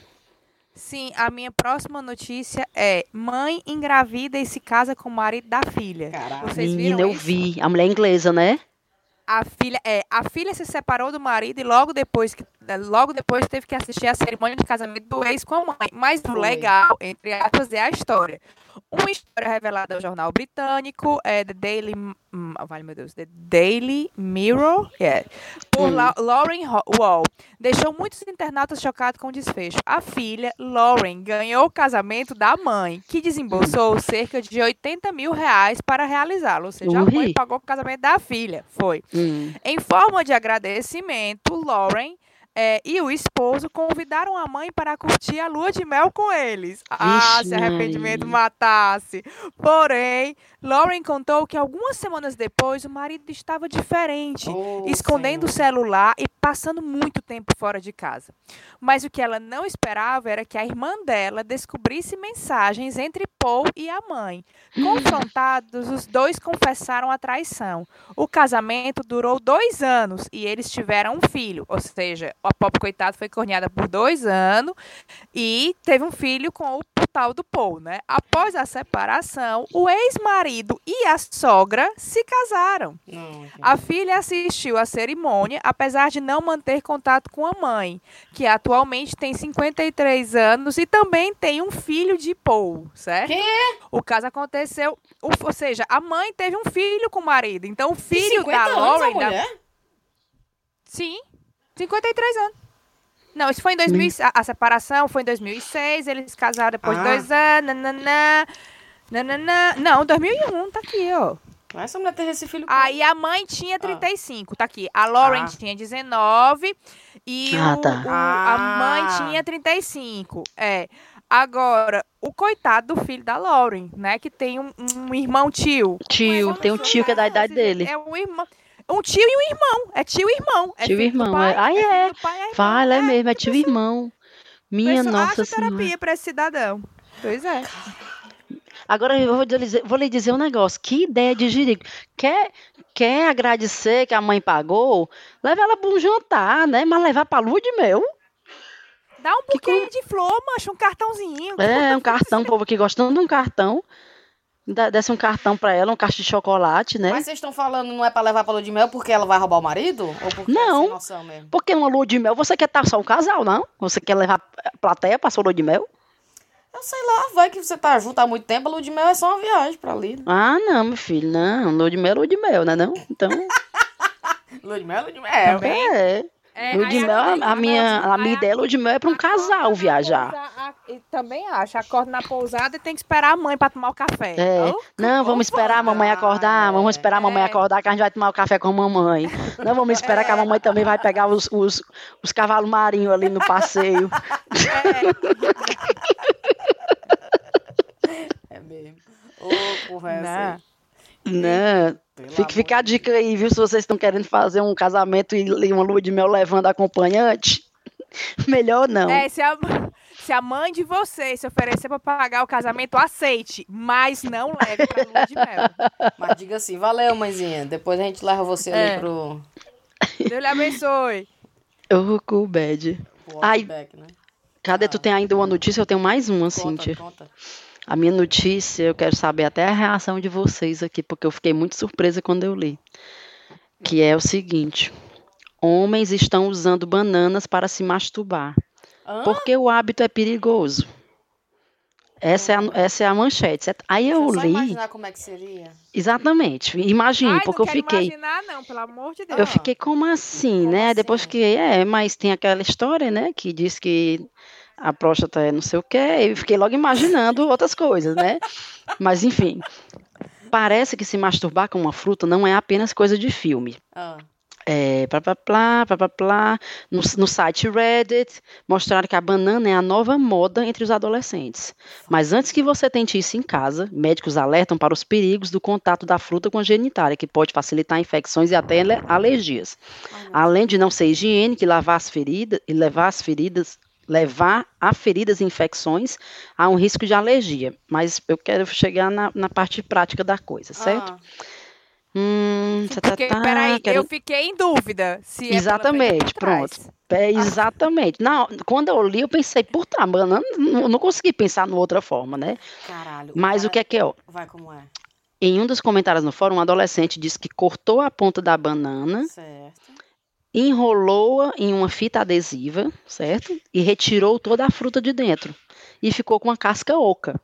Sim, a minha próxima notícia é: mãe engravida e se casa com o marido da filha. Caraca. Vocês viram Menina, eu vi. A mulher inglesa, né? A filha, é, a filha se separou do marido e logo depois, que, logo depois teve que assistir a cerimônia de casamento do ex com a mãe. Mas o legal, entre aspas, é a história. Uma história revelada ao jornal britânico, é, The Daily, hum, vale meu Deus, The Daily Mirror, yeah, por hum. Lauren Wall, deixou muitos internautas chocados com o desfecho. A filha, Lauren, ganhou o casamento da mãe, que desembolsou cerca de 80 mil reais para realizá-lo. Ou seja, a mãe pagou o casamento da filha. Foi. Hum. Em forma de agradecimento, Lauren é, e o esposo convidaram a mãe para curtir a lua de mel com eles. ah, se arrependimento matasse. Porém, Lauren contou que algumas semanas depois o marido estava diferente, oh, escondendo Senhor. o celular e passando muito tempo fora de casa. Mas o que ela não esperava era que a irmã dela descobrisse mensagens entre Paul e a mãe. Confrontados, os dois confessaram a traição. O casamento durou dois anos e eles tiveram um filho, ou seja, a Pop, coitado, foi corneada por dois anos e teve um filho com o tal do Paul, né? Após a separação, o ex-marido e a sogra se casaram. Não, a filha assistiu à cerimônia, apesar de não manter contato com a mãe, que atualmente tem 53 anos e também tem um filho de Paul, certo? Que? O caso aconteceu, ou seja, a mãe teve um filho com o marido, então o filho da Lauren... Da... Sim. 53 anos. Não, isso foi em 2000. A, a, separação foi em 2006, eles casaram depois ah. de dois anos. Nananã, nananã. Não, 2001, tá aqui, ó. Essa mulher teve esse filho. Aí a mãe tinha 35, ah. tá aqui. A Lauren ah. tinha 19 e ah, tá. o, o, a mãe ah. tinha 35. É. Agora, o coitado do filho da Lauren, né? Que tem um, um irmão tio. Tio, tem um tio que é da idade dele. É um irmão. Um tio e um irmão. É tio e irmão. É tio e irmão. Pai, é. Ah, é. é Fala, é, é mesmo, é tio e irmão. Minha nossa senhora. terapia para esse cidadão. Pois é. Agora eu vou, dizer, vou lhe dizer um negócio. Que ideia de jirico. Quer, quer agradecer que a mãe pagou? Leva ela para um jantar, né? Mas levar para lua de mel? Dá um buquê de flor, mancha, um cartãozinho. É, um cartão, o povo aqui gostando de um cartão. Desce um cartão pra ela, um caixa de chocolate, né? Mas vocês estão falando não é pra levar pra lua de mel porque ela vai roubar o marido? Ou porque é não, é porque uma lua de mel, você quer estar só um casal, não? Você quer levar plateia pra sua lua de mel? Eu sei lá, vai que você tá junto há muito tempo, a lua de mel é só uma viagem pra ali. Né? Ah, não, meu filho, não. Lua de mel é lua de mel, né não? Então... (laughs) lua de mel é lua de mel, É. É, lua de mel, a, a minha, a minha ideia lua de mel é para um casal viajar. Pousada, a, também acho, acorda na pousada e tem que esperar a mãe para tomar o café. É. Oh, não, vamos esperar a mamãe acordar, vamos esperar a mamãe é. acordar que a gente vai tomar o café com a mamãe. Não vamos esperar é. que a mamãe também vai pegar os, os, os cavalos marinhos ali no passeio. É, é (laughs) mesmo. Ô, oh, conversa. Não. Fica, fica a dica aí, viu? Se vocês estão querendo fazer um casamento e uma lua de mel levando acompanhante, (laughs) melhor não. É, se a, se a mãe de vocês se oferecer para pagar o casamento, aceite, mas não leve pra lua de mel. (laughs) Mas diga assim, valeu, mãezinha. Depois a gente leva você é. ali pro. Deus lhe abençoe. Eu com o bad. Ai, back, né? cadê? Ah. Tu tem ainda uma notícia? Eu tenho mais uma, conta, Cíntia. Conta. A minha notícia, eu quero saber até a reação de vocês aqui, porque eu fiquei muito surpresa quando eu li. Que é o seguinte: homens estão usando bananas para se masturbar. Hã? Porque o hábito é perigoso. Essa é, a, essa é a manchete. Aí eu Você li. imaginar como é que seria? Exatamente. Imagine, porque eu fiquei. imaginar, não, pelo amor de Deus. Eu fiquei como assim, como né? Assim? Depois fiquei, é, mas tem aquela história, né, que diz que a próstata é não sei o quê, e fiquei logo imaginando outras coisas, né? Mas enfim, parece que se masturbar com uma fruta não é apenas coisa de filme. Ah. É, plá, plá, plá, plá, plá, No, no site Reddit, mostraram que a banana é a nova moda entre os adolescentes. Mas antes que você tente isso em casa, médicos alertam para os perigos do contato da fruta com a genitália, que pode facilitar infecções e até alergias. Além de não ser higiênico e lavar as feridas, e levar as feridas levar a feridas e infecções a um risco de alergia. Mas eu quero chegar na, na parte prática da coisa, certo? Ah. Hum, Porque, tá, tá, peraí, quero... eu fiquei em dúvida. Se é exatamente, pronto. É, exatamente. Não, quando eu li, eu pensei, puta, mano, não, não consegui pensar de outra forma, né? Caralho. Mas o, o que é que é? Vai como é. Em um dos comentários no fórum, um adolescente disse que cortou a ponta da banana. Certo enrolou-a em uma fita adesiva, certo? E retirou toda a fruta de dentro. E ficou com uma casca oca.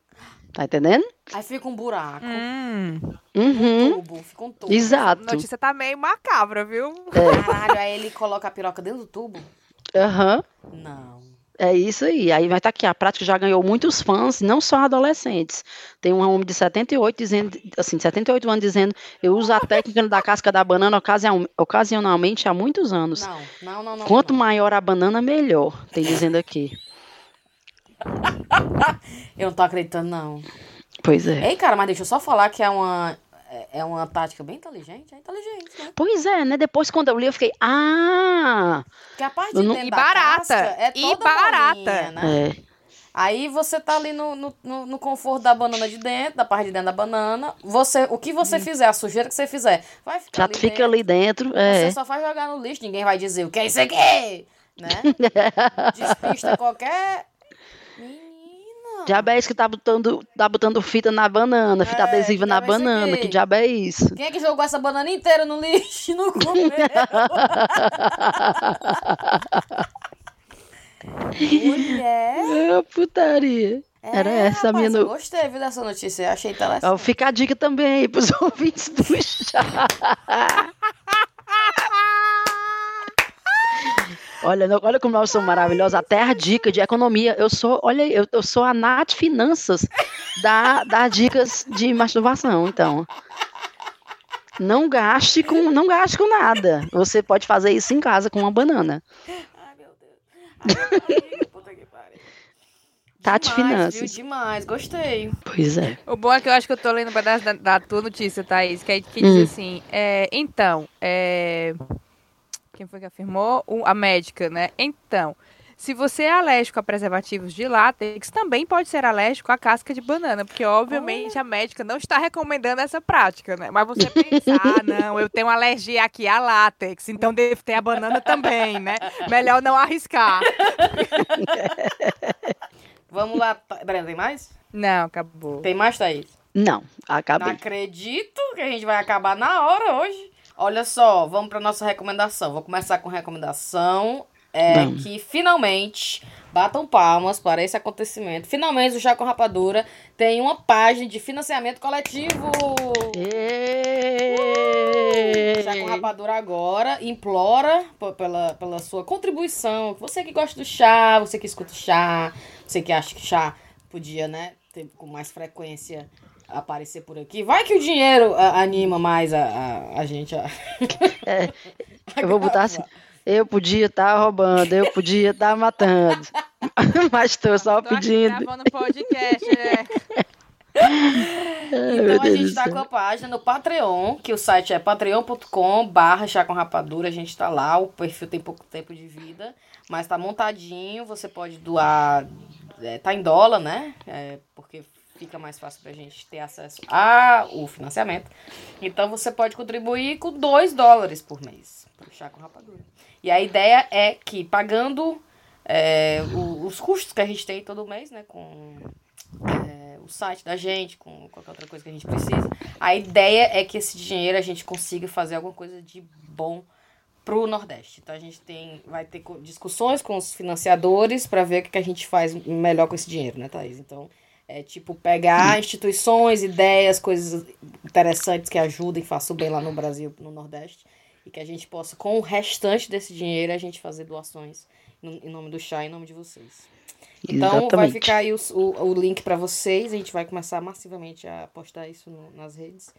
Tá entendendo? Aí fica um buraco. Hum. Uhum. Um tubo, fica um tubo. Exato. A notícia tá meio macabra, viu? É. Caralho, aí ele coloca a piroca dentro do tubo? Aham. Uhum. Não. É isso aí. Aí vai estar tá aqui. A prática já ganhou muitos fãs, não só adolescentes. Tem um homem de 78 dizendo, assim, 78 anos dizendo, eu uso a (laughs) técnica da casca da banana ocasionalmente há muitos anos. Não, não, não, não Quanto não. maior a banana, melhor. Tem dizendo aqui. (laughs) eu não tô acreditando, não. Pois é. Ei, cara, mas deixa eu só falar que é uma é, é uma tática bem inteligente, é inteligente, né? Pois é, né? Depois quando eu li, eu fiquei, ah! Porque a parte de não... e barata, é e barata, né? É. Aí você tá ali no, no, no, conforto da banana de dentro, da parte de dentro da banana. Você, o que você hum. fizer, a sujeira que você fizer, vai ficar Já ali fica dentro. ali dentro. É. Você só faz jogar no lixo, ninguém vai dizer o que é isso aqui, (laughs) né? Despista qualquer Diabo é isso que tá botando, tá botando fita na banana, fita é, adesiva na banana. Que diabo é isso? Quem é que jogou essa banana inteira no lixo no comeu? (laughs) Mulher. É, putaria. É, Era essa rapaz, a minha no... Eu gostei viu, dessa notícia, achei interessante. Fica a dica também aí pros (laughs) ouvintes do chá. (laughs) Olha, olha como nós somos maravilhosos. Até a dica de economia. Eu sou, olha, eu, eu sou a Nath Finanças da, da dicas de masturbação, então. Não gaste com, não gaste com nada. Você pode fazer isso em casa com uma banana. Ai, meu Deus. Ai, puta que pariu. Tati demais, Finanças. Viu? Demais, gostei. Pois é. O bom é que eu acho que eu tô lendo um pedaço da, da tua notícia, Thaís, que, é, que diz Hum. assim, é, então, é, quem foi que afirmou? O- a médica, né? Então, se você é alérgico a preservativos de látex, também pode ser alérgico à casca de banana, porque obviamente a médica não está recomendando essa prática, né? Mas você pensa, ah, (laughs) não, eu tenho alergia aqui a látex, então devo ter a banana também, né? Melhor não arriscar. (laughs) Vamos lá. Tha- Breno, tem mais? Não, acabou. Tem mais, Thaís? Não, Não acabei. acredito que a gente vai acabar na hora hoje. Olha só, vamos para nossa recomendação. Vou começar com recomendação. É Vamos. que finalmente batam palmas para esse acontecimento. Finalmente o Chá com Rapadura tem uma página de financiamento coletivo. Êêêê! Chá com Rapadura agora implora pela, pela sua contribuição. Você que gosta do chá, você que escuta o chá, você que acha que chá podia, né, ter com mais frequência aparecer por aqui. Vai que o dinheiro a- anima mais a, a, a gente a... Eu vou botar assim. (laughs) Eu podia estar roubando, eu podia estar matando. (laughs) Mas estou só Tô aqui pedindo. gravando podcast, é. (laughs) Meu Então a gente tá céu. com a página no Patreon, que o site é patreon.com barra chá com rapadura. A gente tá lá, o perfil tem pouco tempo de vida, mas tá montadinho, você pode doar, é, tá em dólar, né? É, porque fica mais fácil pra gente ter acesso ao financiamento. Então você pode contribuir com 2 dólares por mês pro chá com rapadura. E a ideia é que pagando é, o- os custos que a gente tem todo mês, né? Com é, o site da gente, com qualquer outra coisa que a gente precisa. A ideia é que esse dinheiro a gente consiga fazer alguma coisa de bom pro Nordeste. Então a gente tem, vai ter discussões com os financiadores para ver o que, que a gente faz melhor com esse dinheiro, né, Thaís? Então, é tipo pegar instituições, ideias, coisas interessantes que ajudem, façam bem lá no Brasil, no Nordeste, e que a gente possa, com o restante desse dinheiro, a gente fazer doações em nome do chá, em nome de vocês. Então vai Exatamente. ficar aí o, o, o link para vocês. A gente vai começar massivamente a postar isso no- nas redes.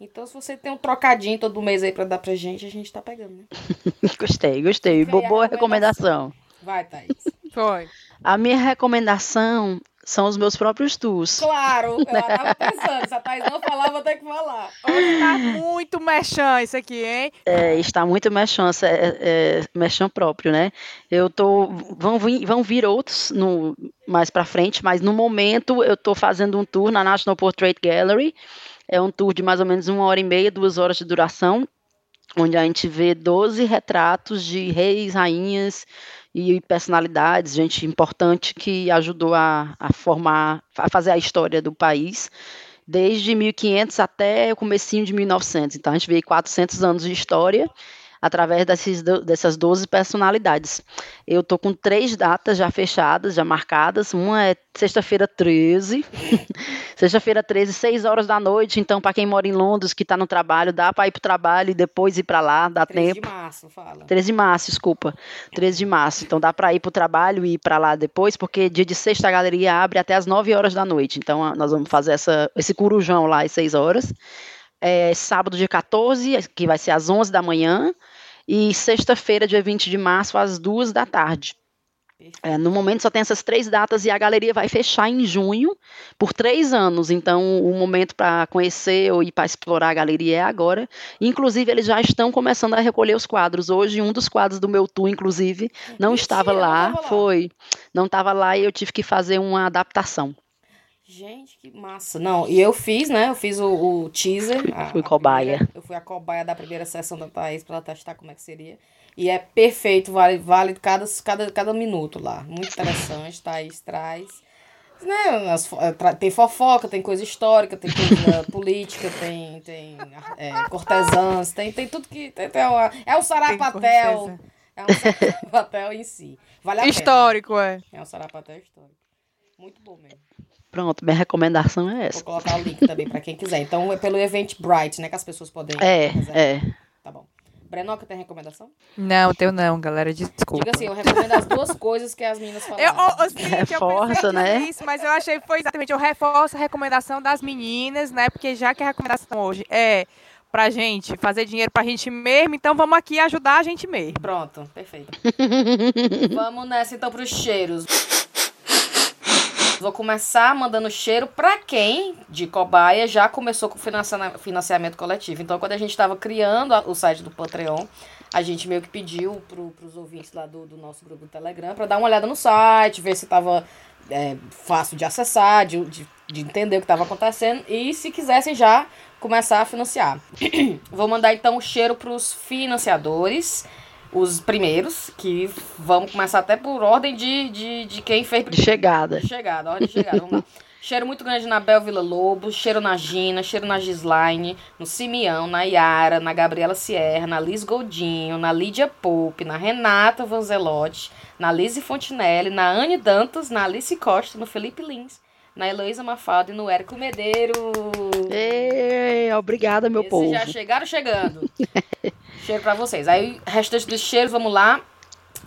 Então, se você tem um trocadinho todo mês aí pra dar pra gente, a gente tá pegando, né? (laughs) Gostei, gostei. Boa recomendação. recomendação. Vai, Thaís. Foi. A minha recomendação são os meus próprios tours. Claro, (laughs) eu tava pensando. Se a Thaís não falar, vou ter que falar. Hoje tá muito mexão isso aqui, hein? É, está muito mexão, é, é, mexão próprio, né? Eu tô. Vão vir, vão vir outros no, mais para frente, mas no momento eu tô fazendo um tour na National Portrait Gallery. É um tour de mais ou menos uma hora e meia, duas horas de duração, onde a gente vê 12 retratos de reis, rainhas e personalidades, gente importante que ajudou a, a formar, a fazer a história do país desde 1500 até o comecinho de 1900. Então a gente vê 400 anos de história através desses, dessas 12 personalidades. Eu estou com três datas já fechadas, já marcadas. Uma é sexta-feira 13. (laughs) sexta-feira 13, 6 horas da noite. Então, para quem mora em Londres, que está no trabalho, dá para ir para o trabalho e depois ir para lá, dá 3 tempo. de março, fala. 13 de março, desculpa. 13 de março. Então dá para ir para o trabalho e ir para lá depois, porque dia de sexta a galeria abre até as 9 horas da noite. Então nós vamos fazer essa, esse corujão lá às 6 horas. É, sábado, dia 14, que vai ser às 11 da manhã. E sexta-feira, dia 20 de março, às 2 da tarde. É, no momento só tem essas três datas e a galeria vai fechar em junho por três anos. Então, o momento para conhecer ou ir para explorar a galeria é agora. Inclusive, eles já estão começando a recolher os quadros. Hoje, um dos quadros do meu tour, inclusive, não Mentira, estava não lá. tava lá. Foi. Não estava lá e eu tive que fazer uma adaptação. Gente, que massa. Não, e eu fiz, né? Eu fiz o, o teaser. a- fui a cobaia. primeira- eu fui a cobaia da primeira sessão da Thaís pra ela testar como é que seria. E é perfeito, vale, vale cada, cada, cada minuto lá. Muito interessante, Thaís traz. Né, as eh, tem fofoca, tem coisa histórica, tem coisa (laughs) política, tem, tem é, cortesãs, tem, tem tudo que. Tem, tem uma- é um sarapatel. É um sarapatel em si. Vale a pena. Histórico, é. É um sarapatel histórico. Muito bom mesmo. Pronto, minha recomendação é Vou essa. colocar o link também pra quem quiser. Então é pelo Eventbrite, né? Que as pessoas podem É, reservar. é. Tá bom. Brenoca tem recomendação? Não, teu não, galera. Desculpa. Diga assim, eu recomendo as duas coisas que as meninas Eu, falaram. Cíntia, eu pensei Reforça, né? Isso, mas eu achei que foi exatamente. Eu reforço a recomendação das meninas, né? Porque já que a recomendação hoje é pra gente fazer dinheiro pra gente mesmo, então vamos aqui ajudar a gente mesmo. Pronto, perfeito. Vamos nessa então pros cheiros. Vou começar mandando cheiro para quem, de cobaia, já começou com financiamento coletivo. Então, quando a gente estava criando o site do Patreon, a gente meio que pediu para os ouvintes lá do, do nosso grupo do Telegram para dar uma olhada no site, ver se estava é, fácil de acessar, de, de, de entender o que estava acontecendo e se quisessem já começar a financiar. (clears throat) Vou mandar então o cheiro para os financiadores, os primeiros, que vamos começar até por ordem de, de, de quem fez. De chegada. De chegada, ordem de chegada, vamos lá. (laughs) Cheiro muito grande na Bel Vila Lobo, cheiro na Gina, cheiro na Gislaine, no Simeão, na Yara, na Gabriela Sierra, na Liz Goldinho, na Lídia Poupe, na Renata Vanzelotti, na Lise Fontinelli, na Anne Dantas, na Alice Costa, no Felipe Lins, na Heloísa Mafalda e no Érico Medeiro. Ei, obrigada, meu Esses povo. já chegaram chegando. (laughs) cheiro pra vocês. Aí, restante dos cheiros, vamos lá.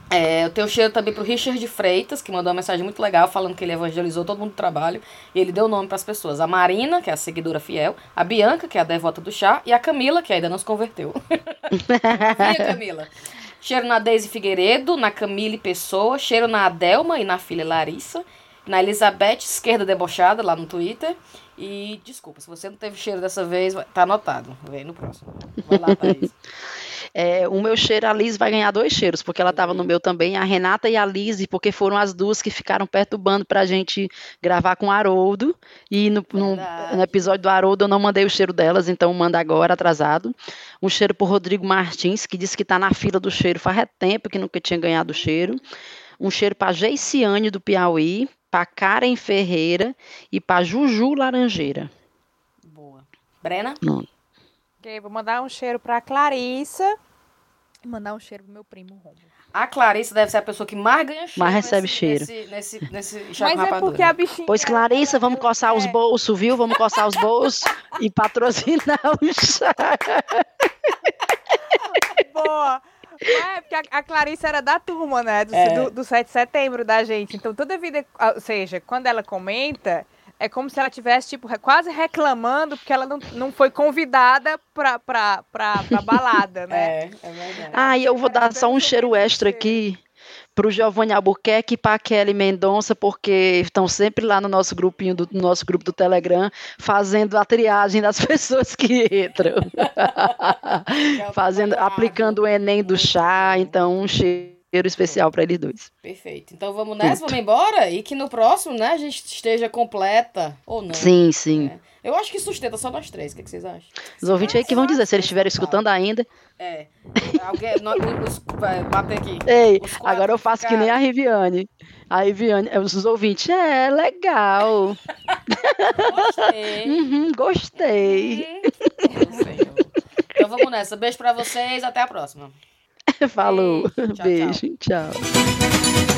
É, eu tenho cheiro também pro Richard Freitas, que mandou uma mensagem muito legal falando que ele evangelizou todo mundo do trabalho. E ele deu nome para as pessoas. A Marina, que é a seguidora fiel, a Bianca, que é a devota do chá, e a Camila, que ainda não se converteu. (laughs) e a Camila. Cheiro na Deise Figueiredo, na Camille Pessoa, cheiro na Adelma e na filha Larissa, na Elizabeth Esquerda Debochada, lá no Twitter. E desculpa, se você não teve cheiro dessa vez, tá anotado. Vem no próximo. Vai lá, Thaís. (laughs) É, o meu cheiro, a Liz vai ganhar dois cheiros, porque ela estava no meu também, a Renata e a Liz, porque foram as duas que ficaram perturbando para a gente gravar com o Haroldo. E no, no, no, episódio do Haroldo eu não mandei o cheiro delas, então manda agora, atrasado. Um cheiro para Rodrigo Martins, que disse que está na fila do cheiro faz tempo que nunca tinha ganhado o cheiro. Um cheiro para Geiciane do Piauí, para Karen Ferreira e para Juju Laranjeira. Boa. Brena? Não. Ok, vou mandar um cheiro para Clarissa e mandar um cheiro pro meu primo Romulo. A Clarissa deve ser a pessoa que mais ganha cheiro. Mais recebe nesse, cheiro. Nesse, nesse, (laughs) nesse Mas é porque a bichinha. Pois, Clarissa, vamos coçar é. os bolsos, viu? Vamos coçar os bolsos (laughs) e patrocinar o chá. Boa! É, porque a, a Clarissa era da turma, né? Do, É. do, do 7 de setembro da gente. Então, toda vida. Ou seja, quando ela comenta, é como se ela tivesse, tipo, quase reclamando porque ela não, não foi convidada pra, pra, pra, pra (laughs) balada, né? É, é verdade. Ah, e eu vou dar só um cheiro extra aqui pro Giovanni Albuquerque e pra Kelly Mendonça, porque estão sempre lá no nosso grupinho, do no nosso grupo do Telegram, fazendo a triagem das (laughs) pessoas que entram. (laughs) fazendo, aplicando o Enem do chá, então um cheiro especial para eles dois. Perfeito. Então vamos nessa, vamos embora? E que no próximo, né, a gente esteja completa ou não. Sim, sim. É. Eu acho que sustenta só nós três. O que, que vocês acham? Os ouvintes aí que vão dizer, se eles estiverem escutando ainda. É. Alguém. nós- os, bater aqui. Ei, agora eu faço que nem a Riviane. A Riviane, os ouvintes, é legal. Gostei. Uhum, gostei. Hum, Senhor. Então vamos nessa. Beijo pra vocês. Até a próxima. (laughs) Falou. Beijo. Tchau, Beijo. tchau.